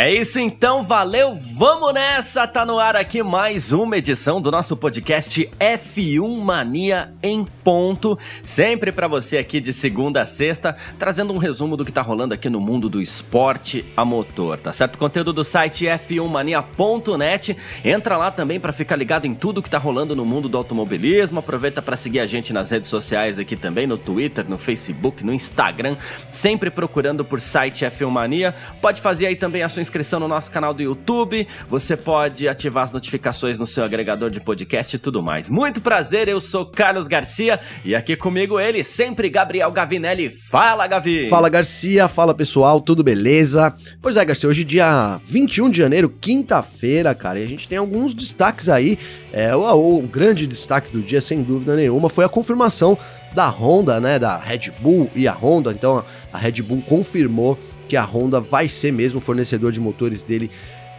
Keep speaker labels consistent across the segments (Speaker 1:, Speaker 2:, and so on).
Speaker 1: É isso então, valeu, vamos nessa! Tá no ar aqui mais uma edição do nosso podcast F1 Mania em ponto, sempre para você aqui de segunda a sexta, trazendo um resumo do que tá rolando aqui no mundo do esporte a motor, tá certo? Conteúdo do site f1mania.net. Entra lá também para ficar ligado em tudo que tá rolando no mundo do automobilismo. Aproveita para seguir a gente nas redes sociais aqui também, no Twitter, no Facebook, no Instagram, sempre procurando por site F1 Mania. Pode fazer aí também a sua inscrição no nosso canal do YouTube, você pode ativar as notificações no seu agregador de podcast e tudo mais. Muito prazer, eu sou Carlos Garcia e aqui comigo ele, sempre Gabriel Gavinelli. Fala, Gavi!
Speaker 2: Fala, Garcia, fala pessoal, tudo beleza? Pois é, Garcia, hoje dia 21 de janeiro, quinta-feira, cara, e a gente tem alguns destaques aí. É, o, o grande destaque do dia, sem dúvida nenhuma, foi a confirmação da Honda, né, da Red Bull e a Honda. Então, a Red Bull confirmou que a Honda vai ser mesmo fornecedor de motores dele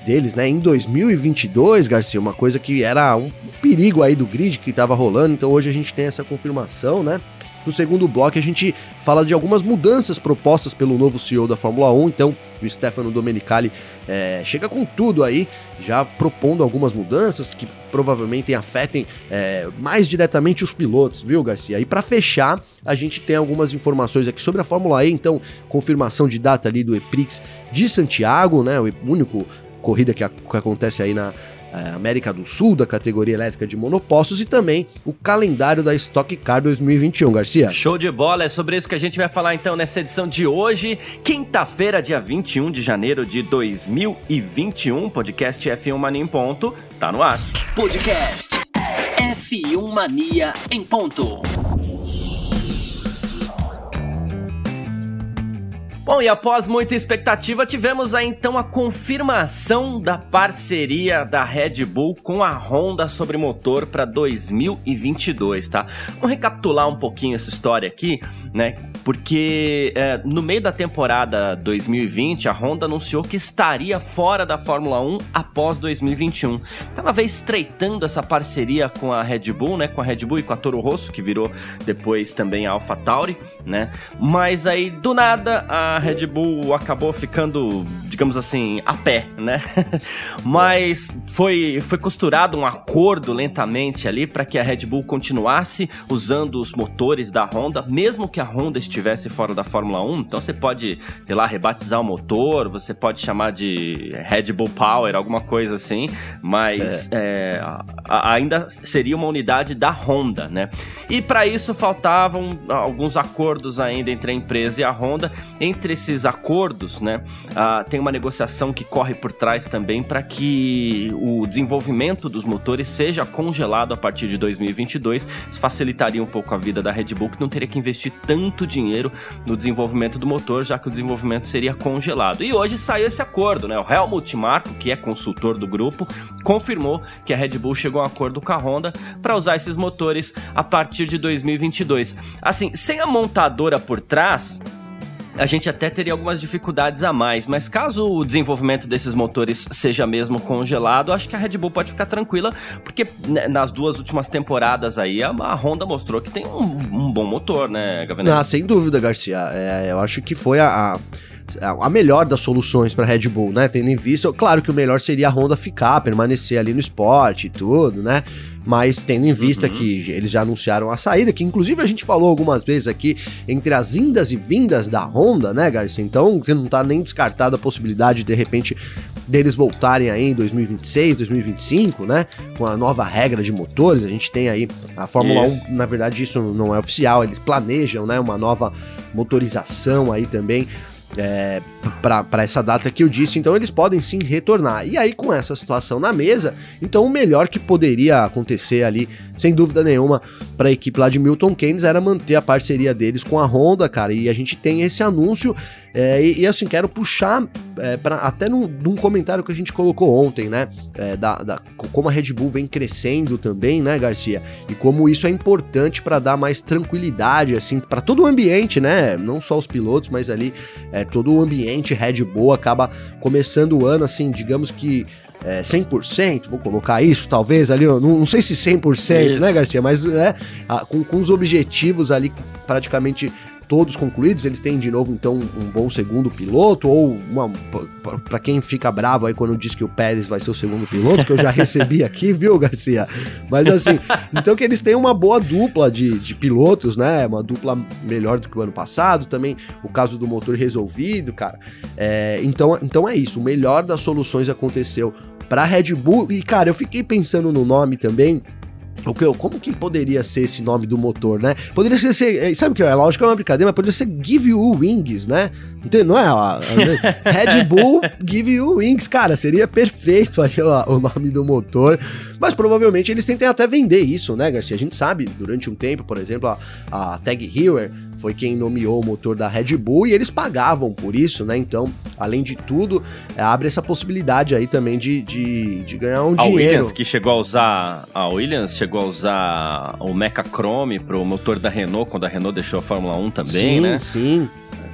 Speaker 2: deles, né, em 2022, Garcia, uma coisa que era um perigo aí do grid que estava rolando, então hoje a gente tem essa confirmação, né? No segundo bloco, a gente fala de algumas mudanças propostas pelo novo CEO da Fórmula 1. Então, o Stefano Domenicali é, chega com tudo aí, já propondo algumas mudanças que provavelmente afetem é, mais diretamente os pilotos, viu, Garcia? E para fechar, a gente tem algumas informações aqui sobre a Fórmula E. Então, confirmação de data ali do EPRIX de Santiago, né? O único corrida que, a, que acontece aí na América do Sul, da categoria elétrica de monopostos, e também o calendário da Stock Car 2021, Garcia.
Speaker 1: Show de bola, é sobre isso que a gente vai falar então nessa edição de hoje, quinta-feira, dia 21 de janeiro de 2021, podcast F1 Mania em ponto, tá no ar.
Speaker 3: Podcast F1 Mania em ponto.
Speaker 1: Bom, e após muita expectativa, tivemos aí então a confirmação da parceria da Red Bull com a Honda sobre motor para 2022, tá? Vamos recapitular um pouquinho essa história aqui, né? Porque é, no meio da temporada 2020 a Honda anunciou que estaria fora da Fórmula 1 após 2021. Então ela veio estreitando essa parceria com a Red Bull, né, com a Red Bull e com a Toro Rosso, que virou depois também a AlphaTauri, né? Mas aí do nada a Red Bull acabou ficando, digamos assim, a pé, né? Mas foi foi costurado um acordo lentamente ali para que a Red Bull continuasse usando os motores da Honda, mesmo que a Honda estivesse fora da Fórmula 1, então você pode, sei lá, rebatizar o motor, você pode chamar de Red Bull Power, alguma coisa assim, mas é. É, ainda seria uma unidade da Honda, né? E para isso faltavam alguns acordos ainda entre a empresa e a Honda. Entre esses acordos, né, tem uma negociação que corre por trás também para que o desenvolvimento dos motores seja congelado a partir de 2022. Isso facilitaria um pouco a vida da Red Bull, que não teria que investir tanto dinheiro dinheiro no desenvolvimento do motor, já que o desenvolvimento seria congelado. E hoje saiu esse acordo, né? O Helmut Marko, que é consultor do grupo, confirmou que a Red Bull chegou a um acordo com a Honda para usar esses motores a partir de 2022. Assim, sem a montadora por trás, a gente até teria algumas dificuldades a mais, mas caso o desenvolvimento desses motores seja mesmo congelado, acho que a Red Bull pode ficar tranquila, porque né, nas duas últimas temporadas aí a, Honda mostrou que tem um, um bom motor, né, Gavinelli?
Speaker 2: Ah, sem dúvida, Garcia. É, eu acho que foi a, a a melhor das soluções para Red Bull, né? Tendo em vista, claro que o melhor seria a Honda ficar, permanecer ali no esporte e tudo, né? Mas tendo em vista uhum. que eles já anunciaram a saída, que inclusive a gente falou algumas vezes aqui entre as indas e vindas da Honda, né, Garcia? Então, não tá nem descartada a possibilidade de, de repente deles voltarem aí em 2026, 2025, né? Com a nova regra de motores, a gente tem aí a Fórmula isso. 1, na verdade isso não é oficial, eles planejam, né, uma nova motorização aí também é, para essa data que eu disse, então eles podem sim retornar. E aí, com essa situação na mesa, então o melhor que poderia acontecer ali, sem dúvida nenhuma, para a equipe lá de Milton Keynes era manter a parceria deles com a Honda, cara. E a gente tem esse anúncio. É, e, e, assim, quero puxar é, pra, até num, num, comentário que a gente colocou ontem, né? É, da, da, como a Red Bull vem crescendo também, né, Garcia? E como isso é importante para dar mais tranquilidade, assim, para todo o ambiente, né? Não só os pilotos, mas ali é, todo o ambiente Red Bull acaba começando o ano, assim, digamos que é, 100%, vou colocar isso, talvez ali, não, não sei se 100%, isso. né, Garcia? Mas é, com, com os objetivos ali praticamente todos concluídos, eles têm de novo então um bom segundo piloto ou uma para quem fica bravo aí quando diz que o Pérez vai ser o segundo piloto, que eu já recebi aqui, viu, Garcia? Mas assim, então que eles têm uma boa dupla de, de pilotos, né? Uma dupla melhor do que o ano passado, também o caso do motor resolvido, cara. É, então, então é isso, o melhor das soluções aconteceu para Red Bull e cara, eu fiquei pensando no nome também o que, como que poderia ser esse nome do motor, né? Poderia ser, é, sabe o que é? Lógico que é uma brincadeira, mas poderia ser Give You Wings, né? Entendeu? Não é? Ó, Red Bull Give You Wings, cara, seria perfeito aí, ó, o nome do motor. Mas provavelmente eles tentem até vender isso, né, Garcia? A gente sabe, durante um tempo, por exemplo, a, a Tag Heuer foi quem nomeou o motor da Red Bull e eles pagavam por isso, né? Então, além de tudo, é, abre essa possibilidade aí também de, de, de ganhar um a dinheiro. A
Speaker 1: Williams, que chegou a usar. A Williams chegou a usar o Mecha Chrome pro motor da Renault, quando a Renault deixou a Fórmula 1 também,
Speaker 2: sim,
Speaker 1: né?
Speaker 2: Sim, sim.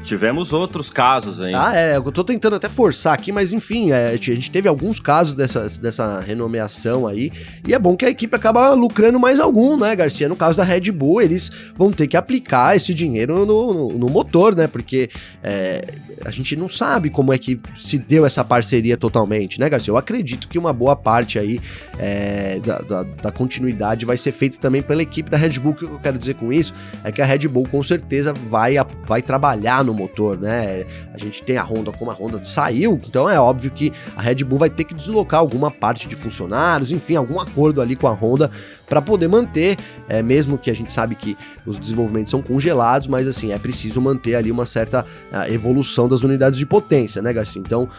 Speaker 1: Tivemos outros casos aí.
Speaker 2: Ah, é, eu tô tentando até forçar aqui, mas enfim, é, a gente teve alguns casos dessa, dessa renomeação aí, e é bom que a equipe acaba lucrando mais algum, né, Garcia? No caso da Red Bull, eles vão ter que aplicar esse dinheiro no, no, no motor, né? Porque é, a gente não sabe como é que se deu essa parceria totalmente, né, Garcia? Eu acredito que uma boa parte aí é, da, da, da, continuidade vai ser feita também pela equipe da Red Bull. O que eu quero dizer com isso é que a Red Bull com certeza vai, vai trabalhar no motor, né? A gente tem a Honda como a Honda saiu, então é óbvio que a Red Bull vai ter que deslocar alguma parte de funcionários, enfim, algum acordo ali com a Honda para poder manter, é, mesmo que a gente sabe que os desenvolvimentos são congelados, mas assim, é preciso manter ali uma certa ah, evolução das unidades de potência, né, Garcia? Então,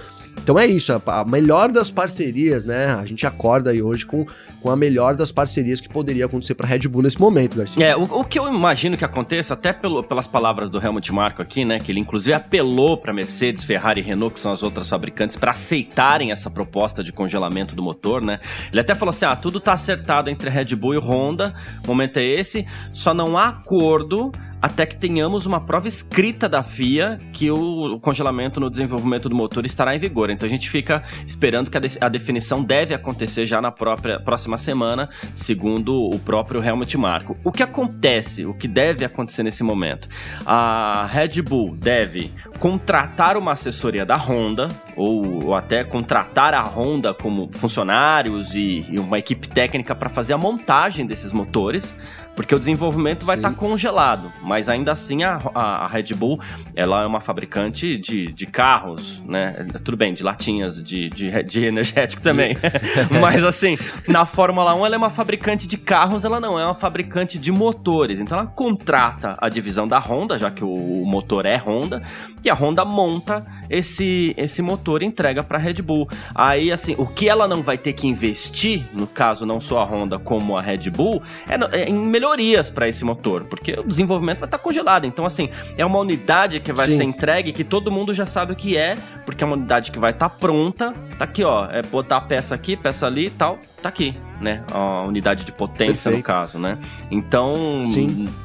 Speaker 2: então é isso, a, melhor das parcerias, né? A gente acorda aí hoje com, com a melhor das parcerias que poderia acontecer para Red Bull nesse momento, Garcia.
Speaker 1: É, o, o, que eu imagino que aconteça, até pelo, pelas palavras do Helmut Marko aqui, né? Que ele inclusive apelou para Mercedes, Ferrari e Renault, que são as outras fabricantes, para aceitarem essa proposta de congelamento do motor, né? Ele até falou assim: ah, tudo tá acertado entre Red Bull e Honda, o momento é esse, só não há acordo até que tenhamos uma prova escrita da FIA que o congelamento no desenvolvimento do motor estará em vigor. Então a gente fica esperando que a, de a definição deve acontecer já na própria próxima semana, segundo o próprio Helmut Marko. O que acontece, o que deve acontecer nesse momento? A Red Bull deve contratar uma assessoria da Honda, ou, ou até contratar a Honda como funcionários e, e uma equipe técnica para fazer a montagem desses motores porque o desenvolvimento vai estar tá congelado, mas ainda assim a, a, Red Bull ela é uma fabricante de, de carros, né? Tudo bem, de latinhas, de, de, de energético também. mas assim, na Fórmula 1 ela é uma fabricante de carros, ela não é uma fabricante de motores. Então ela contrata a divisão da Honda, já que o, o motor é Honda, e a Honda monta esse, esse motor entrega para a Red Bull. Aí, assim, o que ela não vai ter que investir, no caso não só a Honda como a Red Bull, é, é em melhorias para esse motor, porque o desenvolvimento vai estar tá congelado. Então, assim, é uma unidade que vai Sim. ser entregue que todo mundo já sabe o que é, porque é uma unidade que vai estar tá pronta. Tá aqui, ó, é botar peça aqui, peça ali e tal, tá aqui né? A unidade de potência, Perfeito. no caso, né? Então,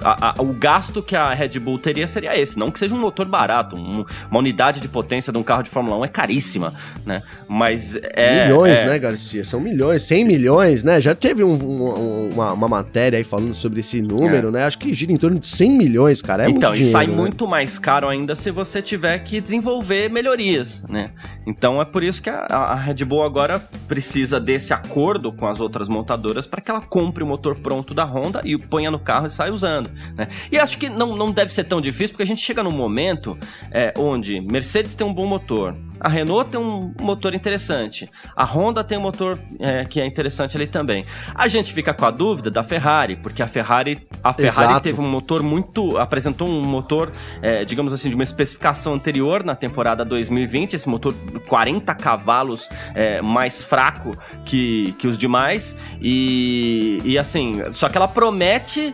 Speaker 1: a, a, o gasto que a Red Bull teria seria esse. Não que seja um motor barato. Um, uma unidade de potência de um carro de Fórmula 1 é caríssima, né? Mas é...
Speaker 2: Milhões,
Speaker 1: é...
Speaker 2: né, Garcia? São milhões, 100 milhões, né? Já teve um, um, uma, uma, matéria aí falando sobre esse número, é. né? Acho que gira em torno de 100 milhões, cara. É
Speaker 1: então,
Speaker 2: muito dinheiro,
Speaker 1: e sai
Speaker 2: né?
Speaker 1: muito mais caro ainda se você tiver que desenvolver melhorias, né? Então, é por isso que a, a Red Bull agora precisa desse acordo com as outras montadoras para que ela compre o motor pronto da Honda e o ponha no carro e saia usando. Né? E acho que não, não deve ser tão difícil, porque a gente chega num momento é, onde Mercedes tem um bom motor, a Renault tem um motor interessante. A Honda tem um motor é, que é interessante ali também. A gente fica com a dúvida da Ferrari, porque a Ferrari, a Ferrari Exato. teve um motor muito. apresentou um motor, é, digamos assim, de uma especificação anterior na temporada 2020. Esse motor 40 cavalos é, mais fraco que, que os demais. E, e assim, só que ela promete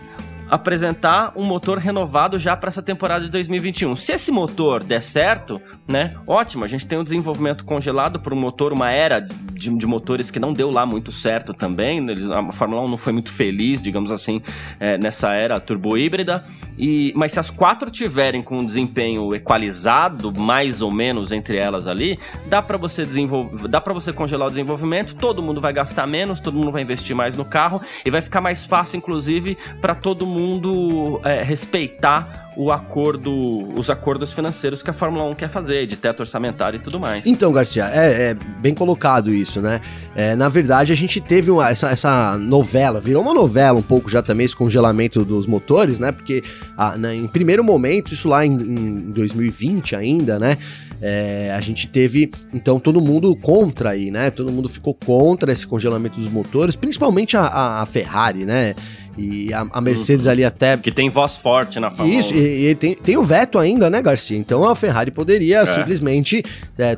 Speaker 1: apresentar um motor renovado já para essa temporada de 2021. Se esse motor der certo, né? Ótimo, a gente tem um desenvolvimento congelado por um motor, uma era de, de motores que não deu lá muito certo também. Eles, a Fórmula 1 não foi muito feliz, digamos assim, é, nessa era turbo híbrida. E, mas se as quatro tiverem com um desempenho equalizado, mais ou menos entre elas ali, dá para você desenvolver, dá para você congelar o desenvolvimento. Todo mundo vai gastar menos, todo mundo vai investir mais no carro e vai ficar mais fácil, inclusive, para todo mundo é, respeitar o acordo, os acordos financeiros que a Fórmula 1 quer fazer, de teto orçamentário e tudo mais.
Speaker 2: Então, Garcia, é, é bem colocado isso, né? É, na verdade, a gente teve uma, essa, essa novela, virou uma novela um pouco já também, esse congelamento dos motores, né? Porque ah, né, em primeiro momento, isso lá em, em 2020 ainda, né? É, a gente teve, então, todo mundo contra aí, né? Todo mundo ficou contra esse congelamento dos motores, principalmente a, a, a Ferrari, né? E a, a Mercedes uhum. ali até.
Speaker 1: Que tem voz forte na
Speaker 2: Fórmula Isso, e, e, tem, tem o veto ainda, né, Garcia? Então a Ferrari poderia é. simplesmente. É,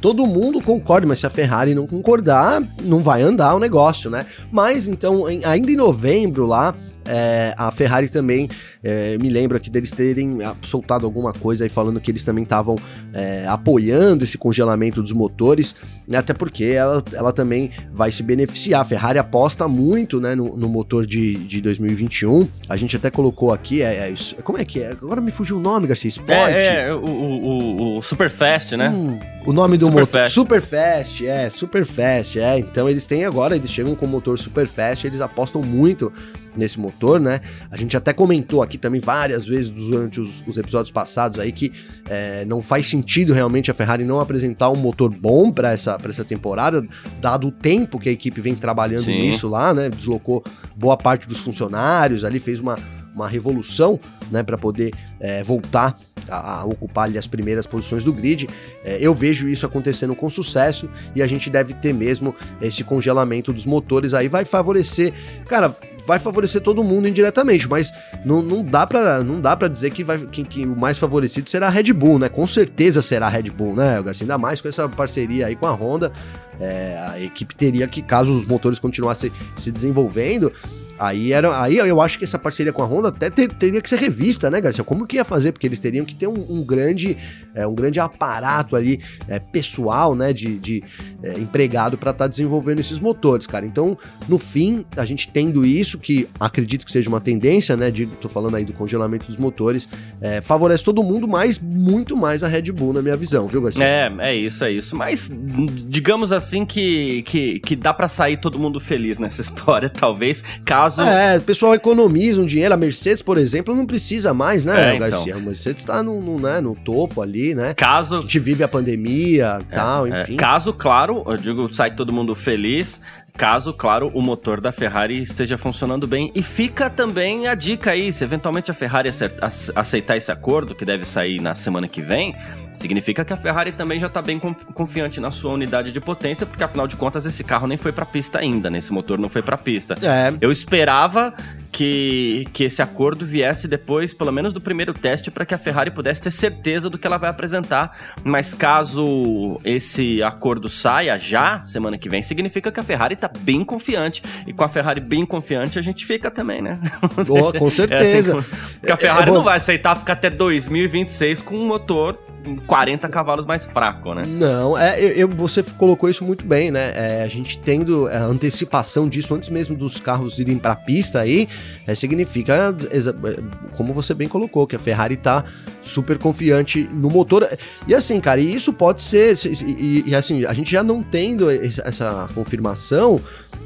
Speaker 2: todo mundo concorda, mas se a Ferrari não concordar, não vai andar o negócio, né? Mas então, em, ainda em novembro lá, é, a Ferrari também é, me lembra aqui deles terem soltado alguma coisa aí falando que eles também estavam é, apoiando esse congelamento dos motores, né, até porque ela, ela também vai se beneficiar. A Ferrari aposta muito né, no, no motor de, de 2021. A gente até colocou aqui, é, é, como é que é? Agora me fugiu o nome, Garcia. Sport.
Speaker 1: É, é o, o, o Superfast, né?
Speaker 2: Hum, o nome do Super motor. Fast. Superfast, é, Superfast, é. Então eles têm agora, eles chegam com o motor Superfast, eles apostam muito nesse motor, né? A gente até comentou aqui também várias vezes durante os, os episódios passados aí que é, não faz sentido realmente a Ferrari não apresentar um motor bom para essa, essa temporada, dado o tempo que a equipe vem trabalhando Sim. nisso lá, né? Deslocou boa parte dos funcionários ali, fez uma, uma revolução, né, para poder é, voltar a, a, ocupar ali as primeiras posições do grid. É, eu vejo isso acontecendo com sucesso e a gente deve ter mesmo esse congelamento dos motores aí vai favorecer, cara, vai favorecer todo mundo indiretamente, mas não, não dá para não dá para dizer que, vai, que, que, o mais favorecido será a Red Bull, né? Com certeza será a Red Bull, né, Garcia? Ainda mais com essa parceria aí com a Honda, é, a equipe teria que, caso os motores continuassem se desenvolvendo, Aí, era, aí eu acho que essa parceria com a Honda até ter, teria que ser revista, né, Garcia? Como que ia fazer? Porque eles teriam que ter um, um grande, é, um grande aparato ali, é, pessoal, né, de, de é, empregado para estar tá desenvolvendo esses motores, cara. Então, no fim, a gente tendo isso, que acredito que seja uma tendência, né, de, tô falando aí do congelamento dos motores, é, favorece todo mundo, mas muito mais a Red Bull, na minha visão, viu, Garcia?
Speaker 1: É, é isso, é isso. Mas, digamos assim que, que, que dá para sair todo mundo feliz nessa história, talvez, caso
Speaker 2: É, o pessoal economiza um dinheiro. A Mercedes, por exemplo, não precisa mais, né, é, Garcia? Então. A Mercedes tá no, no, né, no topo ali, né?
Speaker 1: Caso.
Speaker 2: A gente vive a pandemia e é, tal, é. enfim.
Speaker 1: Caso, claro, eu digo, sai todo mundo feliz. Caso, claro, o motor da Ferrari esteja funcionando bem. E fica também a dica aí: se eventualmente a Ferrari aceitar esse acordo, que deve sair na semana que vem, significa que a Ferrari também já está bem confiante na sua unidade de potência, porque afinal de contas esse carro nem foi para pista ainda, né? Esse motor não foi para pista. É. Eu esperava que, que esse acordo viesse depois, pelo menos do primeiro teste, para que a Ferrari pudesse ter certeza do que ela vai apresentar. Mas caso esse acordo saia já semana que vem, significa que a Ferrari está bem confiante. E com a Ferrari bem confiante, a gente fica também, né?
Speaker 2: Oh, com certeza. É assim,
Speaker 1: porque a Ferrari é, é não vai aceitar ficar até 2026 com um motor 40 cavalos mais fraco, né?
Speaker 2: Não, é, eu, você colocou isso muito bem, né? É, a gente tendo a antecipação disso antes mesmo dos carros irem para a pista aí, é, significa, é, como você bem colocou, que a Ferrari tá super confiante no motor. E assim, cara, e isso pode ser, e, e assim, a gente já não tendo essa confirmação,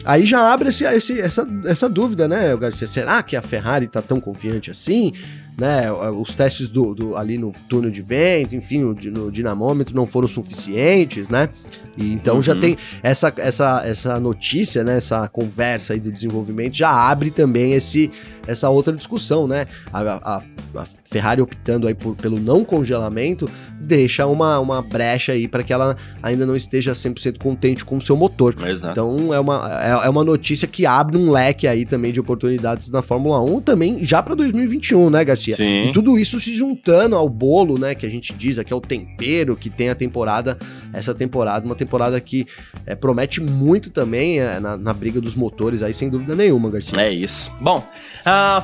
Speaker 2: aí já abre esse, esse, essa, essa dúvida, né, Garcia? Será que a Ferrari tá tão confiante assim? Né? Os testes do, do, ali no túnel de vento, enfim, no, no dinamômetro não foram suficientes, né? E então uhum. já tem essa, essa, essa notícia, né? Essa conversa aí do desenvolvimento já abre também esse, essa outra discussão, né? A, a, a Ferrari optando aí por, pelo não congelamento deixa uma, uma brecha aí para que ela ainda não esteja 100% contente com o seu motor. Exato. Então é uma, é, é, uma notícia que abre um leque aí também de oportunidades na Fórmula 1 também já para 2021, né, Garcia? Sim. E tudo isso se juntando ao bolo, né, que a gente diz aqui, é o tempero que tem a temporada, essa temporada, uma temporada que é, promete muito também é, na, na, briga dos motores aí, sem dúvida nenhuma, Garcia.
Speaker 1: É isso. Bom,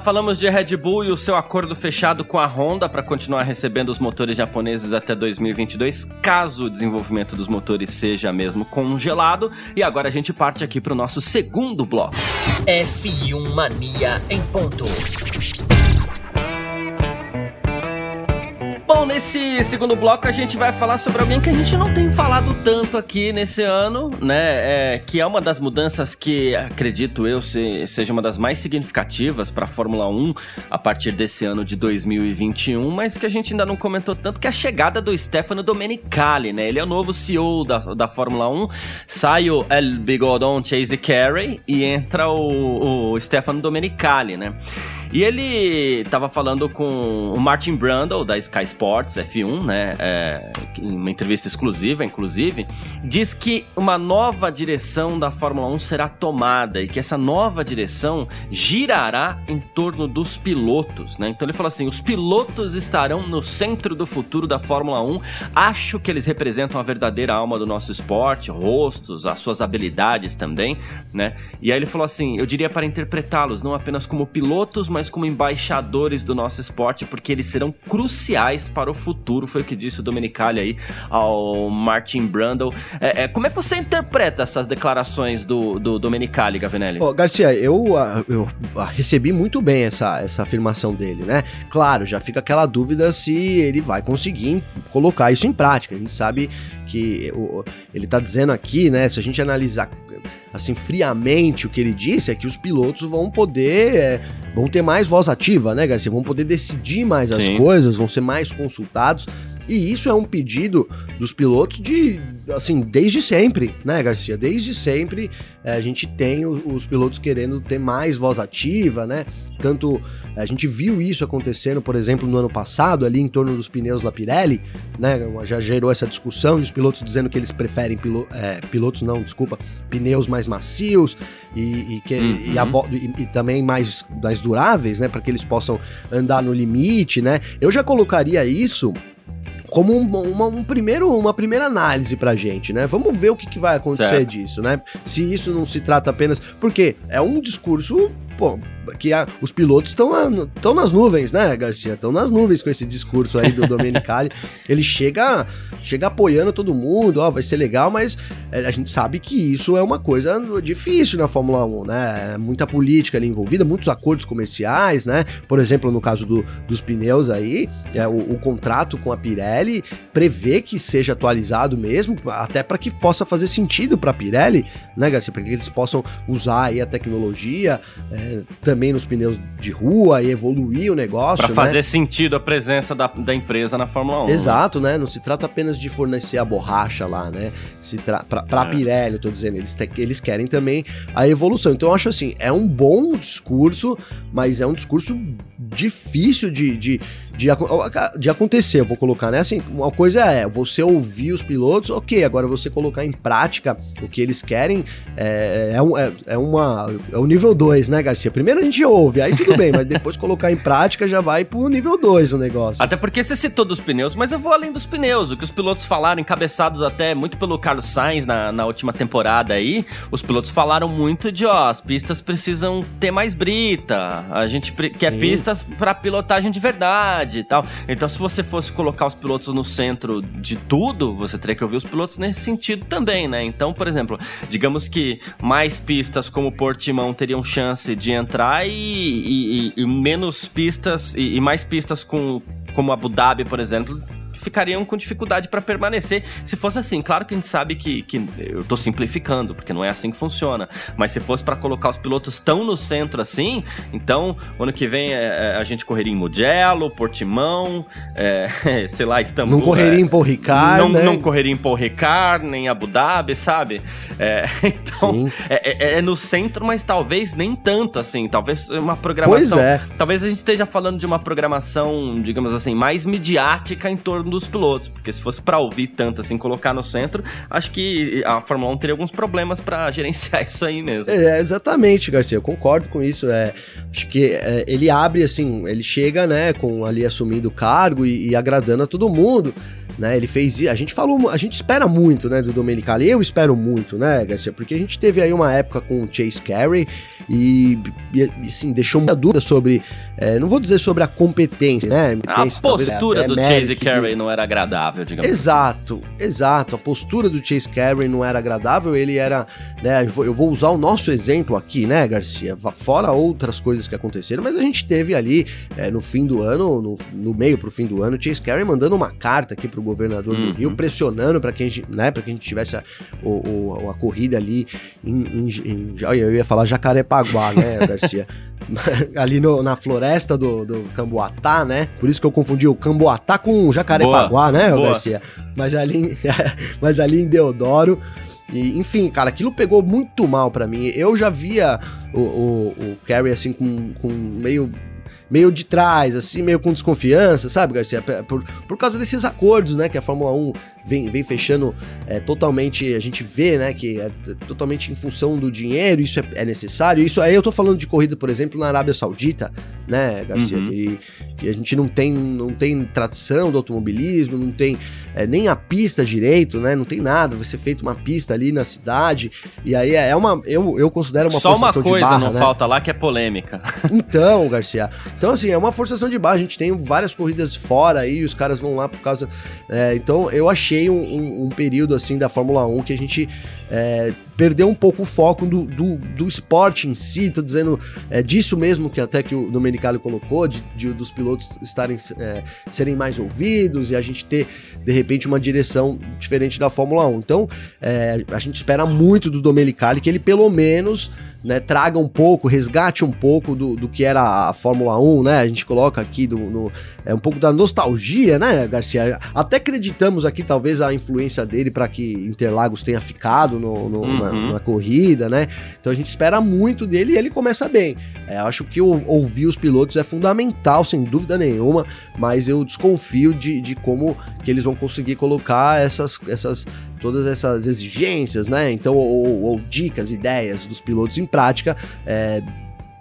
Speaker 1: falamos de Red Bull e o seu acordo fechado com a Honda para continuar recebendo os motores japoneses até 2022, caso o desenvolvimento dos motores seja mesmo congelado. E agora a gente parte aqui para o nosso segundo bloco.
Speaker 3: F1 Mania em ponto.
Speaker 1: Bom, nesse segundo bloco a gente vai falar sobre alguém que a gente não tem falado tanto aqui nesse ano, né? É, que é uma das mudanças que acredito eu se, seja uma das mais significativas para a Fórmula 1 a partir desse ano de 2021, mas que a gente ainda não comentou tanto, que é a chegada do Stefano Domenicali, né? Ele é o novo CEO da, da Fórmula 1, sai o El Bigodon Chase Carey e entra o, o Stefano Domenicali, né? E ele tava falando com o Martin Brundle, da Sky Sports F1, né? É, em uma entrevista exclusiva, inclusive, diz que uma nova direção da Fórmula 1 será tomada e que essa nova direção girará em torno dos pilotos, né? Então ele falou assim: os pilotos estarão no centro do futuro da Fórmula 1. Acho que eles representam a verdadeira alma do nosso esporte, rostos, as suas habilidades também, né? E aí ele falou assim: eu diria para interpretá-los não apenas como pilotos, mas como embaixadores do nosso esporte, porque eles serão cruciais para o futuro, foi o que disse o Domenicali aí ao Martin Brundle. É, é, como é que você interpreta essas declarações do, do Domenicali, Gavinelli?
Speaker 2: Oh, Garcia, eu, ah, eu ah, recebi muito bem essa, essa afirmação dele, né? Claro, já fica aquela dúvida se ele vai conseguir colocar isso em prática. A gente sabe que ele está dizendo aqui, né? Se a gente analisar assim friamente o que ele disse, é que os pilotos vão poder é, vão ter mais voz ativa, né, Garcia? Vão poder decidir mais Sim. as coisas, vão ser mais consultados. E isso é um pedido dos pilotos de, assim, desde sempre, né, Garcia? Desde sempre é, a gente tem os, os, pilotos querendo ter mais voz ativa, né? Tanto a gente viu isso acontecendo, por exemplo, no ano passado, ali em torno dos pneus da Pirelli, né? Já gerou essa discussão e os pilotos dizendo que eles preferem pilo, é, pilotos, não, desculpa, pneus mais macios e, e, que, uhum. e, a, e, e, também mais, mais duráveis, né? Para que eles possam andar no limite, né? Eu já colocaria isso como um, uma, um primeiro, uma primeira análise pra gente, né? Vamos ver o que, que vai acontecer certo. disso, né? Se isso não se trata apenas. Porque é um discurso pô, que a, os pilotos estão nas nuvens, né, Garcia? Estão nas nuvens com esse discurso aí do Domenicali. Ele chega, chega apoiando todo mundo, ó, vai ser legal, mas é, a gente sabe que isso é uma coisa difícil na Fórmula 1, né? É muita política ali envolvida, muitos acordos comerciais, né? Por exemplo, no caso do, dos pneus aí, é, o, o contrato com a Pirelli prevê que seja atualizado mesmo, até para que possa fazer sentido para a Pirelli, né, Garcia? Para que eles possam usar aí a tecnologia. É, também nos pneus de rua e evoluir o negócio.
Speaker 1: Para fazer né? sentido a presença da, da empresa na Fórmula 1.
Speaker 2: Né? Exato, né? Não se trata apenas de fornecer a borracha lá, né? Se tra... Pra, pra é. Pirelli, eu tô dizendo, eles, te... eles querem também a evolução. Então eu acho assim, é um bom discurso, mas é um discurso difícil de, de, de, de acontecer, eu vou colocar, né? Assim, uma coisa é você ouvir os pilotos, ok, agora você colocar em prática o que eles querem é, é, é, é uma, é o nível 2, né, Garcia? Primeiro a gente ouve, aí tudo bem, mas depois colocar em prática já vai pro nível 2 o negócio.
Speaker 1: Até porque você citou dos pneus, mas eu vou além dos pneus, o que os pilotos falaram, encabeçados até muito pelo Carlos Sainz na, na última temporada aí, os pilotos falaram muito de, ó, as pistas precisam ter mais brita, a gente quer Sim. pistas para pilotagem de verdade, e tal. Então, se você fosse colocar os pilotos no centro de tudo, você teria que ouvir os pilotos nesse sentido também, né? Então, por exemplo, digamos que mais pistas como Portimão teriam chance de entrar e, e, e menos pistas e, e mais pistas com como Abu Dhabi, por exemplo, ficariam com dificuldade para permanecer se fosse assim. Claro que a gente sabe que, que eu tô simplificando, porque não é assim que funciona. Mas se fosse para colocar os pilotos tão no centro assim, então ano que vem é, é a gente correria em Mugello, Portimão, é, sei lá, Istambul.
Speaker 2: Não correria em Paul Ricard,
Speaker 1: não,
Speaker 2: né?
Speaker 1: não correria em Paul Ricard, nem Abu Dhabi, sabe? É, então, é, é, é, no centro, mas talvez nem tanto assim. Talvez uma programação.
Speaker 2: Pois é.
Speaker 1: Talvez a gente esteja falando de uma programação, digamos assim, mais midiática em torno dos pilotos, porque se fosse para ouvir tanto assim, colocar no centro, acho que a Fórmula 1 teria alguns problemas para gerenciar isso aí mesmo.
Speaker 2: É, exatamente, Garcia, eu concordo com isso. É, acho que é, ele abre assim, ele chega, né, com ali assumindo o cargo e, e agradando a todo mundo. Né, ele fez. A gente falou, a gente espera muito, né, do Domenicali. Eu espero muito, né, Garcia? Porque a gente teve aí uma época com o Chase Carey e, e assim, deixou muita dúvida sobre é, não vou dizer sobre a competência, né?
Speaker 1: A postura do Chase Carey não era agradável, digamos
Speaker 2: assim. Exato, assim. exato. A postura do Chase Carey não era agradável. Ele era, né? Eu vou usar o nosso exemplo aqui, né, Garcia? Fora outras coisas que aconteceram, mas a gente teve ali é, no fim do ano, no, no meio pro fim do ano, Chase Carey mandando uma carta aqui pro governador uhum. do Rio, pressionando para que a gente, né, para que a gente tivesse a, o, o, a corrida ali em, em, em, eu ia falar Jacarepaguá, né, Garcia? ali no, na floresta do, do Camboatá, né? Por isso que eu confundi o Camboatá com o Jacarepaguá, né, boa. Garcia? Mas ali, mas ali em Deodoro. E, enfim, cara, aquilo pegou muito mal para mim. Eu já via o, o, o Carrie assim com, com meio meio de trás, assim, meio com desconfiança, sabe, Garcia? Por, por causa desses acordos, né, que a Fórmula 1 vem, vem fechando é, totalmente, a gente vê, né, que é totalmente em função do dinheiro, isso é, é, necessário. Isso aí eu tô falando de corrida, por exemplo, na Arábia Saudita, né, Garcia, uhum. que, que, a gente não tem, não tem tradição do automobilismo, não tem é, nem a pista direito, né, não tem nada, vai ser feita uma pista ali na cidade, e aí é, é uma, eu, eu considero uma
Speaker 1: Só uma coisa barra, não né? falta lá que é polêmica.
Speaker 2: Então, Garcia, então, assim, é uma forçação de barra. A gente tem várias corridas fora aí, os caras vão lá por causa. É, então, eu achei um, um, um, período assim da Fórmula 1 que a gente é, perdeu um pouco o foco do, do, do esporte em si. Tô dizendo é, disso mesmo que até que o Domenicali colocou, de, de dos pilotos estarem é, serem mais ouvidos e a gente ter de repente uma direção diferente da Fórmula 1. Então, é, a gente espera muito do Domenicali que ele pelo menos né, traga um pouco, resgate um pouco do, do que era a Fórmula 1, né? A gente coloca aqui do, no, é um pouco da nostalgia, né, Garcia? Até acreditamos aqui, talvez, a influência dele para que Interlagos tenha ficado no, no, uhum. Na, na, corrida, né? Então a gente espera muito dele e ele começa bem. É, acho que ouvir os pilotos é fundamental, sem dúvida nenhuma, mas eu desconfio de, de como que eles vão conseguir colocar essas, essas todas essas exigências, né? Então, ou, ou dicas, ideias dos pilotos em prática, é,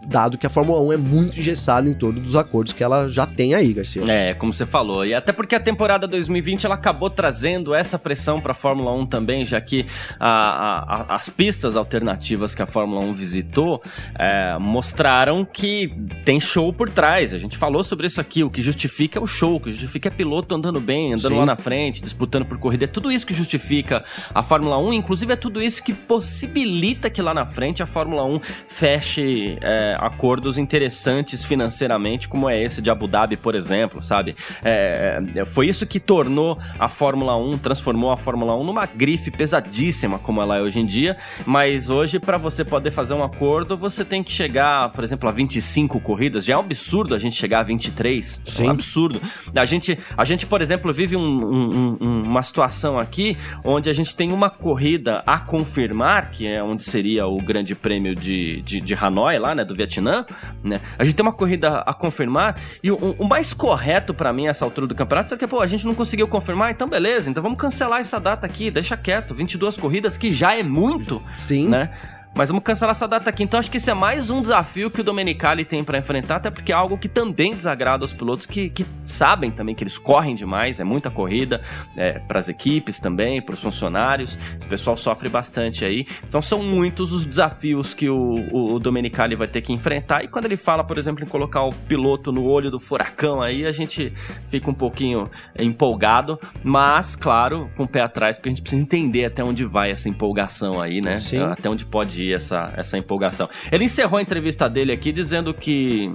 Speaker 2: dado que a Fórmula 1 é muito engessada em todos os acordos que ela já tem aí, Garcia.
Speaker 1: É, como você falou. E até porque a temporada 2020 ela acabou trazendo essa pressão para a Fórmula 1 também, já que a, a, as pistas alternativas que a Fórmula 1 visitou é, mostraram que tem show por trás. A gente falou sobre isso aqui. O que justifica é o show, o que justifica é piloto andando bem, andando Sim. lá na frente, disputando por corrida. É tudo isso que justifica a Fórmula 1. Inclusive, é tudo isso que possibilita que lá na frente a Fórmula 1 feche. É, acordos interessantes financeiramente, como é esse de Abu Dhabi, por exemplo, sabe? É, é foi isso que tornou a Fórmula 1, transformou a Fórmula 1 numa grife pesadíssima como ela é hoje em dia, mas hoje para você poder fazer um acordo, você tem que chegar, por exemplo, a 25 corridas, já é um absurdo a gente chegar a 23, Sim. é um absurdo. A gente, a gente por exemplo, vive um, um, um, uma situação aqui onde a gente tem uma corrida a confirmar, que é onde seria o grande prêmio de, de, de Hanoi lá, né, do Vietnã, né? A gente tem uma corrida a confirmar e o, o mais correto para mim essa altura do campeonato é que, pô, a gente não conseguiu confirmar, então beleza, então vamos cancelar essa data aqui, deixa quieto, 22 corridas que já é muito,
Speaker 2: Sim.
Speaker 1: né? Mas vamos cancelar essa data aqui. Então acho que esse é mais um desafio que o Domenicali tem para enfrentar, até porque é algo que também desagrada os pilotos que, que sabem também que eles correm demais, é muita corrida é, para as equipes também, para os funcionários. O pessoal sofre bastante aí. Então são muitos os desafios que o, o, o Domenicali vai ter que enfrentar. E quando ele fala, por exemplo, em colocar o piloto no olho do furacão aí, a gente fica um pouquinho empolgado, mas claro, com o pé atrás, porque a gente precisa entender até onde vai essa empolgação aí, né?
Speaker 2: Sim.
Speaker 1: Até onde pode essa, essa empolgação. Ele encerrou a entrevista dele aqui dizendo que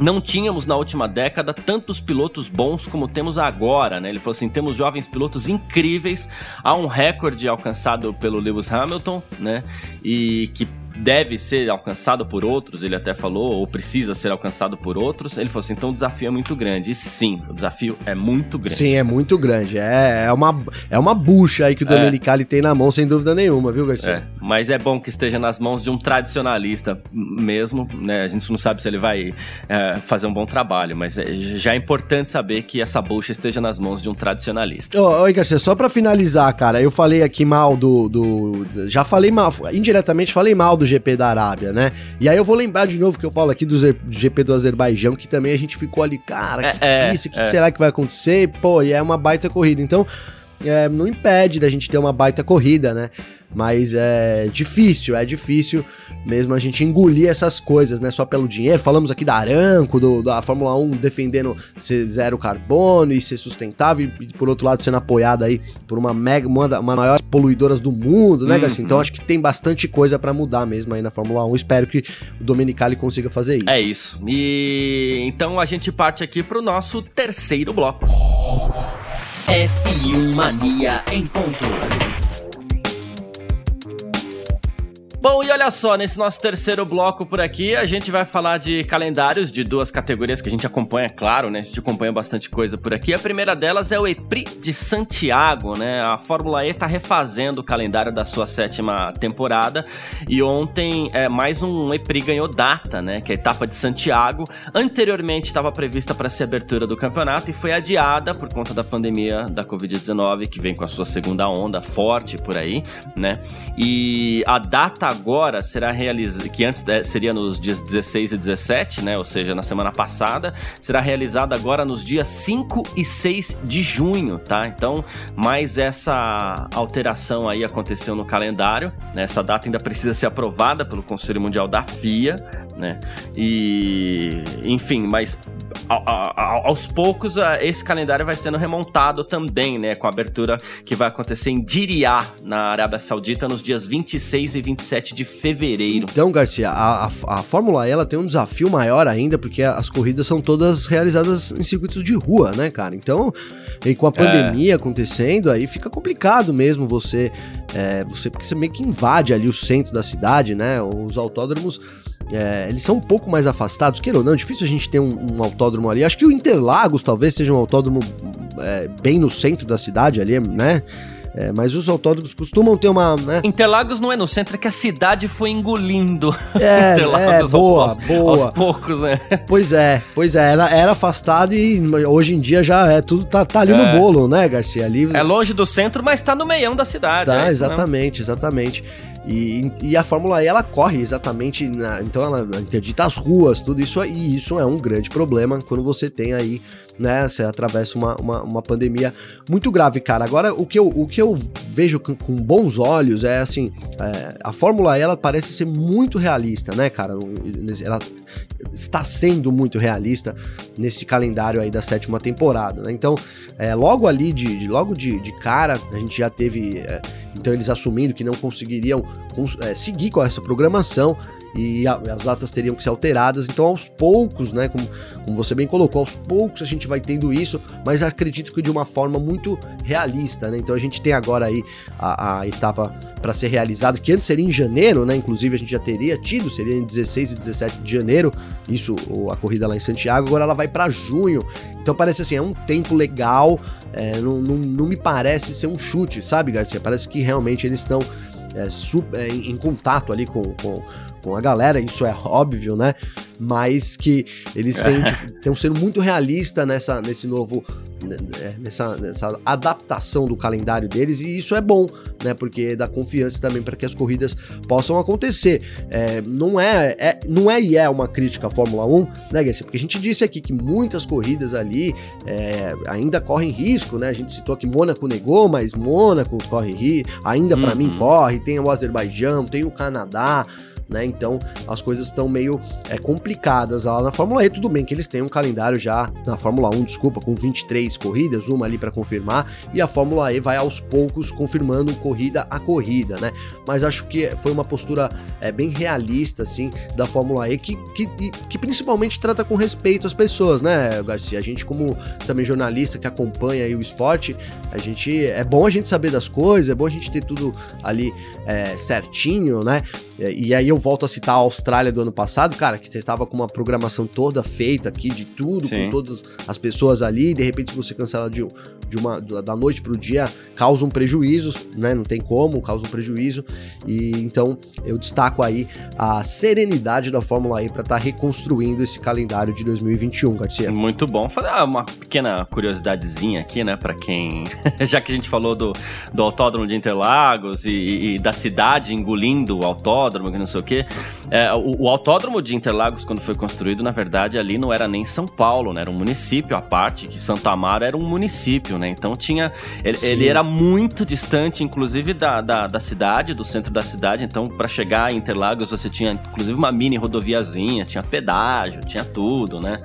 Speaker 1: não tínhamos na última década tantos pilotos bons como temos agora, né? Ele falou assim: temos jovens pilotos incríveis, há um recorde alcançado pelo Lewis Hamilton, né? E que deve ser alcançado por outros, ele até falou, ou precisa ser alcançado por outros. Ele falou assim: então o desafio é muito grande. E sim, o desafio é muito grande.
Speaker 2: Sim, é muito grande. É, é, uma, é uma bucha aí que o é. Domenicali tem na mão, sem dúvida nenhuma, viu, Garcia?
Speaker 1: É. Mas é bom que esteja nas mãos de um tradicionalista mesmo, né? A gente não sabe se ele vai é, fazer um bom trabalho, mas é, já é importante saber que essa bucha esteja nas mãos de um tradicionalista.
Speaker 2: Ô, oi, Garcia, só pra finalizar, cara, eu falei aqui mal do, do. Já falei mal, indiretamente falei mal do GP da Arábia, né? E aí eu vou lembrar de novo que eu falo aqui do GP do Azerbaijão, que também a gente ficou ali, cara, que é, isso, o que, é. que será que vai acontecer? Pô, e é uma baita corrida. Então, é, não impede da gente ter uma baita corrida, né? Mas é difícil, é difícil mesmo a gente engolir essas coisas, né? Só pelo dinheiro. Falamos aqui da Aranco, do, da Fórmula 1 defendendo ser zero carbono e ser sustentável, e por outro lado sendo apoiada aí por uma mega, uma, das maiores poluidoras do mundo, né, uhum. Garcia? Então acho que tem bastante coisa para mudar mesmo aí na Fórmula 1. Espero que o Domenicali consiga fazer isso.
Speaker 1: É isso. E então a gente parte aqui pro nosso terceiro bloco. F1 Mania em ponto. Bom, e olha só, nesse nosso terceiro bloco por aqui, a gente vai falar de calendários de duas categorias que a gente acompanha, claro, né? A gente acompanha bastante coisa por aqui. A primeira delas é o EPRI de Santiago, né? A Fórmula E tá refazendo o calendário da sua sétima temporada e ontem é, mais um EPRI ganhou data, né? Que é a etapa de Santiago. Anteriormente estava prevista para ser abertura do campeonato e foi adiada por conta da pandemia da Covid-19, que vem com a sua segunda onda forte por aí, né? E a data agora será realizada, que antes é, seria nos dias 16 e 17, né? Ou seja, na semana passada, será realizada agora nos dias 5 e 6 de junho, tá? Então, mais essa alteração aí aconteceu no calendário, né? Essa data ainda precisa ser aprovada pelo Conselho Mundial da FIA, né? E, enfim, mas aos poucos esse calendário vai sendo remontado também, né? Com a abertura que vai acontecer em Diriá, na Arábia Saudita, nos dias 26 e 27 de fevereiro.
Speaker 2: Então, Garcia, a, a, a Fórmula E ela tem um desafio maior ainda, porque as corridas são todas realizadas em circuitos de rua, né, cara? Então, e com a pandemia é. acontecendo, aí fica complicado mesmo você, é, você, porque você meio que invade ali o centro da cidade, né? Os autódromos é, eles são um pouco mais afastados, queira ou não, é difícil a gente ter um, um autódromo ali. Acho que o Interlagos talvez seja um autódromo é, bem no centro da cidade ali, né? É, mas os autódromos costumam ter uma. Né?
Speaker 1: Interlagos não é no centro, é que a cidade foi engolindo.
Speaker 2: É, é boa, aos, boa.
Speaker 1: Aos poucos, né?
Speaker 2: Pois é, pois é. Era, era afastado e hoje em dia já é tudo tá, tá ali é. no bolo, né, Garcia? Ali,
Speaker 1: é longe do centro, mas tá no meião da cidade.
Speaker 2: Tá, é exatamente, exatamente. E, e a Fórmula E ela corre exatamente, na, então ela interdita as ruas, tudo isso e isso é um grande problema quando você tem aí, né, você atravessa uma, uma, uma pandemia muito grave, cara. Agora, o que eu, o que eu vejo com, com bons olhos é assim, é, a Fórmula E ela parece ser muito realista, né, cara? Ela está sendo muito realista nesse calendário aí da sétima temporada, né? Então, é, logo ali, de, de logo de, de, cara, a gente já teve... É, então eles assumindo que não conseguiriam é, seguir com essa programação e a, as datas teriam que ser alteradas. Então, aos poucos, né, como, como você bem colocou, aos poucos a gente vai tendo isso, mas acredito que de uma forma muito realista, né? Então a gente tem agora aí a, a etapa para ser realizada, que antes seria em janeiro, né? Inclusive a gente já teria tido, seria em 16 e 17 de janeiro, isso, a corrida lá em Santiago, agora ela vai para junho. Então parece assim, é um tempo legal, é, não, não, não me parece ser um chute, sabe, Garcia? Parece que realmente eles estão é, é, em, em, contato ali com, com, com a galera, isso é óbvio, né? Mas que eles estão sendo muito realistas nessa, nesse novo. Né, né, nessa, nessa adaptação do calendário deles, e isso é bom, né? Porque dá confiança também para que as corridas possam acontecer. É, não, é, é, não é e é uma crítica à Fórmula 1, né, Garcia? Porque a gente disse aqui que muitas corridas ali é, ainda correm risco, né? A gente citou que Mônaco negou, mas Mônaco corre risco, ainda para uhum. mim corre, tem o Azerbaijão, tem o Canadá né? Então as coisas estão meio é, complicadas lá na Fórmula E. Tudo bem que eles têm um calendário já na Fórmula 1, desculpa, com 23 corridas, uma ali para confirmar, e a Fórmula E vai aos poucos confirmando corrida a corrida, né? Mas acho que foi uma postura é, bem realista, assim, da Fórmula E, que, que, que principalmente trata com respeito às pessoas, né, Garcia? A gente, como também jornalista que acompanha o esporte, a gente é bom a gente saber das coisas, é bom a gente ter tudo ali é, certinho, né? E aí eu volto a citar a Austrália do ano passado, cara, que você tava com uma programação toda feita aqui de tudo, Sim. com todas as pessoas ali, e de repente você cancela de, de uma da noite pro dia, causa um prejuízo, né? Não tem como, causa um prejuízo. E então eu destaco aí a serenidade da Fórmula E para estar tá reconstruindo esse calendário de 2021, Garcia.
Speaker 1: Muito bom. Fazer uma pequena curiosidadezinha aqui, né, para quem, já que a gente falou do, do Autódromo de Interlagos e, e da cidade engolindo o autódromo, que não sei o quê. É, o, o, autódromo de Interlagos, quando foi construído, na verdade, ali não era nem São Paulo, né? Era um município à parte, que Santo Amaro era um município, né? Então tinha. Ele, ele era muito distante, inclusive, da, da, da, cidade, do centro da cidade. Então, para chegar em Interlagos, você tinha, inclusive, uma mini rodoviazinha, tinha pedágio, tinha tudo, né?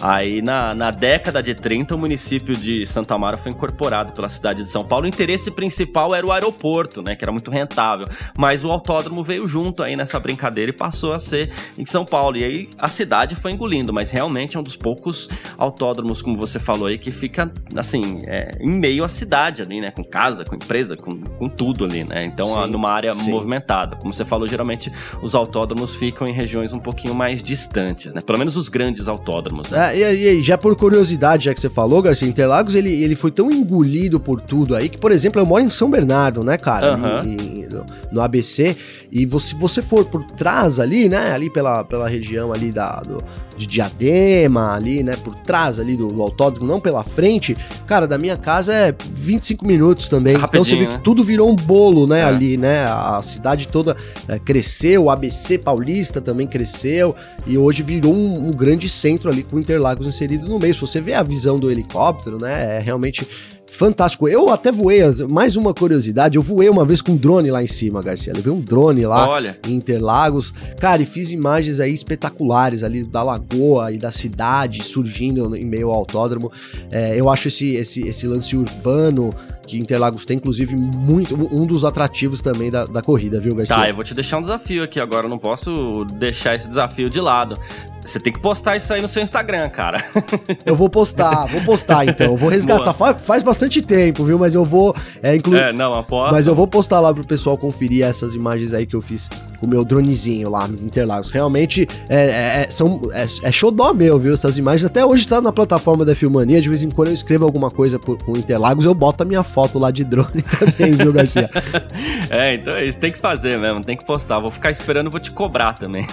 Speaker 1: Aí, na, na década de 30, o município de Santa Amaro foi incorporado pela cidade de São Paulo. O interesse principal era o aeroporto, né? Que era muito rentável. Mas o autódromo veio junto aí nessa brincadeira e passou a ser em São Paulo. E aí a cidade foi engolindo, mas realmente é um dos poucos autódromos, como você falou aí, que fica, assim, é, em meio à cidade ali, né? Com casa, com empresa, com, com tudo ali, né? Então, sim, numa área sim. movimentada. Como você falou, geralmente os autódromos ficam em regiões um pouquinho mais distantes, né? Pelo menos os grandes autódromos, né?
Speaker 2: É, e, e, já por curiosidade, já que você falou, Garcia, Interlagos, ele, ele foi tão engolido por tudo aí que, por exemplo, eu moro em São Bernardo, né, cara? Uhum. No, no, ABC. E se você for por trás ali, né? Ali pela, pela região ali da, do, de Diadema, ali, né? Por trás ali do, do, autódromo, não pela frente, cara, da minha casa é 25 minutos também. então você vê né? que tudo virou um bolo, né? É. Ali, né? A cidade toda é, cresceu, o ABC Paulista também cresceu. E hoje virou um, um grande centro ali com o Interlagos inserido no meio. Se você vê a visão do helicóptero, né? É realmente fantástico. Eu até voei, mais uma curiosidade, eu voei uma vez com um drone lá em cima, Garcia. Levei um drone lá Olha. em Interlagos. Cara, e fiz imagens aí espetaculares ali da lagoa e da cidade surgindo em meio ao autódromo. É, eu acho esse, esse, esse lance urbano que Interlagos tem, inclusive, muito um dos atrativos também da, da corrida, viu, Garcia?
Speaker 1: Tá, eu vou te deixar um desafio aqui agora, eu não posso deixar esse desafio de lado. Você tem que postar isso aí no seu Instagram, cara.
Speaker 2: Eu vou postar, vou postar então. Eu vou resgatar. Faz, faz, bastante tempo, viu? Mas eu vou. É, inclu... é, não, aposto. Mas eu vou postar lá pro pessoal conferir essas imagens aí que eu fiz o meu dronezinho lá no Interlagos. Realmente é, é, é são, é, é xodó meu, viu? Essas imagens. Até hoje tá na plataforma da Filmania. De vez em quando eu escrevo alguma coisa por, com Interlagos, eu boto a minha foto lá de drone também, viu, Garcia?
Speaker 1: é, então é isso. Tem que fazer mesmo, tem que postar. Vou ficar esperando, vou te cobrar também.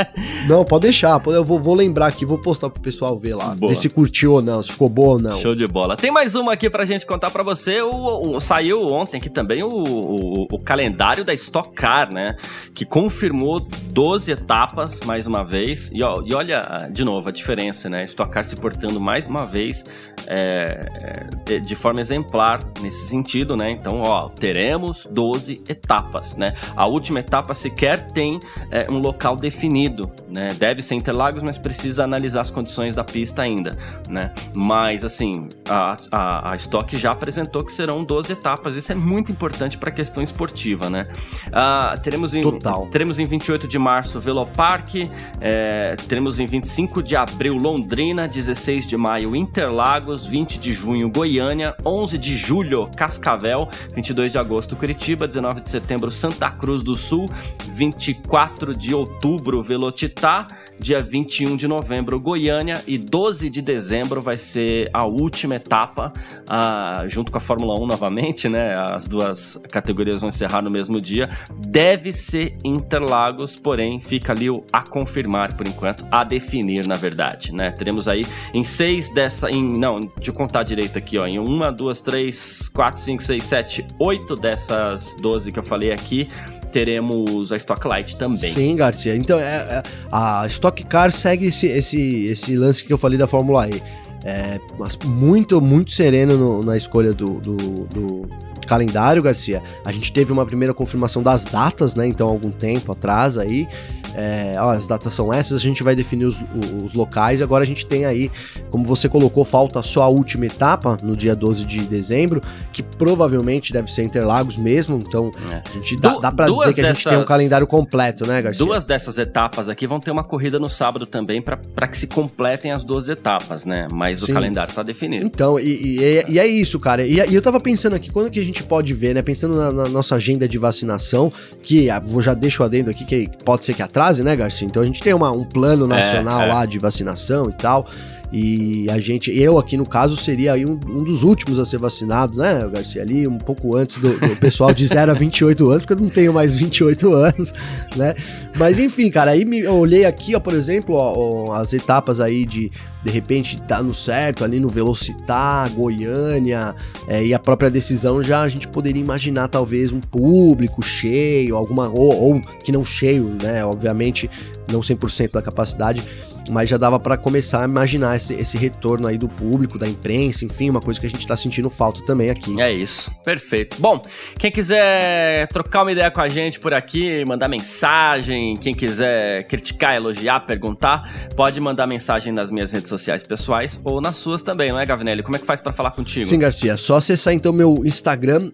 Speaker 2: não, pode deixar. Eu vou, vou lembrar aqui, vou postar pro pessoal ver lá. Boa. Ver se curtiu ou não, se ficou boa ou não.
Speaker 1: Show de bola. Tem mais uma aqui pra gente contar pra você. O, o saiu ontem aqui também o, o, o calendário da Stock Car, né? Que confirmou 12 etapas mais uma vez. E, ó, e olha, de novo, a diferença, né? Stock se portando mais uma vez é, é, de forma exemplar nesse sentido, né? Então, ó, teremos 12 etapas, né? A última etapa sequer tem é, um local definido, né? Deve ser Interlagos, mas precisa analisar as condições da pista ainda, né? Mas, assim, a, a, a Stock já apresentou que serão 12 etapas. Isso é muito importante para a questão esportiva, né? Ah, teremos, em, Total. Teremos em 28 de março Velopark, é, teremos em 25 de abril Londrina, 16 de maio Interlagos, 20 de junho Goiânia, 11 de julho Cascavel, 22 de agosto Curitiba, 19 de setembro Santa Cruz do Sul, 24 de outubro Velotitá, dia 21 de novembro Goiânia e 12 de dezembro vai ser a última etapa, uh, junto com a Fórmula 1 novamente, né? As duas categorias vão encerrar no mesmo dia. Deve ser Interlagos, porém fica ali o a confirmar por enquanto, a definir na verdade, né? Teremos aí em seis dessa, em não, deixa eu contar direito aqui, ó, em uma, duas, três, quatro, cinco, seis, sete, oito dessas 12 que eu falei aqui teremos a Stock Light também.
Speaker 2: Sim, Garcia. Então, é, é, a Stock Car segue esse, esse, esse lance que eu falei da Fórmula E. É, muito, muito sereno no, na escolha do, do, do, calendário, Garcia. A gente teve uma primeira confirmação das datas, né? Então, algum tempo atrás aí. É, ó, as datas são essas, a gente vai definir os, os, locais. Agora a gente tem aí, como você colocou, falta só a última etapa, no dia 12 de dezembro, que provavelmente deve ser Interlagos mesmo. Então, é. a gente dá, dá pra dizer que a gente tem um calendário completo, né, Garcia?
Speaker 1: Duas dessas etapas aqui vão ter uma corrida no sábado também, para que se completem as duas etapas, né? Mas Mas Sim. o calendário tá definido.
Speaker 2: Então, e, e, é, e é isso, cara. E, e, eu tava pensando aqui, quando que a gente pode ver, né? Pensando na, na nossa agenda de vacinação, que vou já deixo adendo aqui, que pode ser que atrase, né, Garcia? Então a gente tem uma, um plano é, nacional é, é. lá de vacinação e tal. E a gente, eu aqui no caso, seria aí um, um dos últimos a ser vacinado, né, Garcia? Ali, um pouco antes do, do pessoal de 0 a 28 anos, porque eu não tenho mais 28 anos, né? Mas enfim, cara, aí me, eu olhei aqui, ó, por exemplo, ó, ó, as etapas aí de de repente tá no certo ali no Velocitar, Goiânia, é, e a própria decisão já a gente poderia imaginar talvez um público cheio, alguma ou, ou que não cheio, né? Obviamente não 100% da capacidade, mas já dava para começar a imaginar esse, esse, retorno aí do público, da imprensa, enfim, uma coisa que a gente tá sentindo falta também aqui.
Speaker 1: É isso, perfeito. Bom, quem quiser trocar uma ideia com a gente por aqui, mandar mensagem, quem quiser criticar, elogiar, perguntar, pode mandar mensagem nas minhas redes sociais pessoais ou nas suas também, não é, Gavinelli? Como é que faz para falar contigo?
Speaker 2: Sim, Garcia, só acessar então meu Instagram,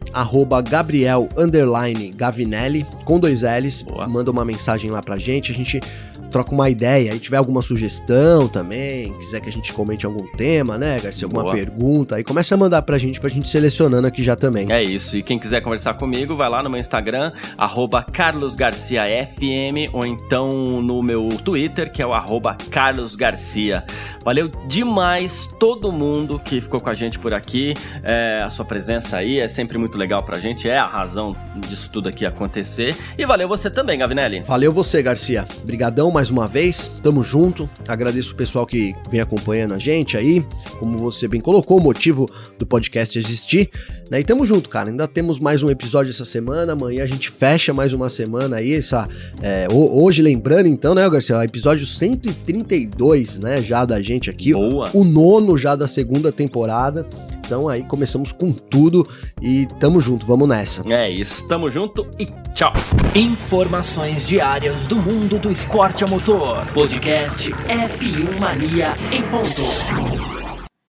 Speaker 2: Gabriel Gavinelli, com dois L's, Boa. manda uma mensagem lá pra gente, a gente troca uma ideia. Aí tiver alguma sugestão também, quiser que a gente comente algum tema, né, Garcia? Alguma Boa. pergunta, aí começa a mandar pra gente, pra gente selecionando aqui já também.
Speaker 1: É isso. E quem quiser conversar comigo, vai lá no meu Instagram, carlosgarciafm, ou então no meu Twitter, que é o carlosgarcia. Valeu demais todo mundo que ficou com a gente por aqui. É, a sua presença aí é sempre muito legal pra gente, é a razão disso tudo aqui acontecer. E valeu você também, Gavinelli.
Speaker 2: Valeu você, Garcia. Obrigadão mais uma vez, tamo junto. Agradeço o pessoal que vem acompanhando a gente aí. Como você bem colocou, o motivo do podcast existir. Né? E tamo junto, cara. Ainda temos mais um episódio essa semana. Amanhã a gente fecha mais uma semana aí. Essa, é, hoje, lembrando então, né, Garcia? Episódio 132, né? Já da gente aqui.
Speaker 1: Boa.
Speaker 2: O nono já da segunda temporada. Então aí começamos com tudo e tamo junto, vamos nessa.
Speaker 1: É isso, tamo junto e tchau.
Speaker 3: Informações diárias do mundo do esporte a motor. Podcast F1 Mania em ponto.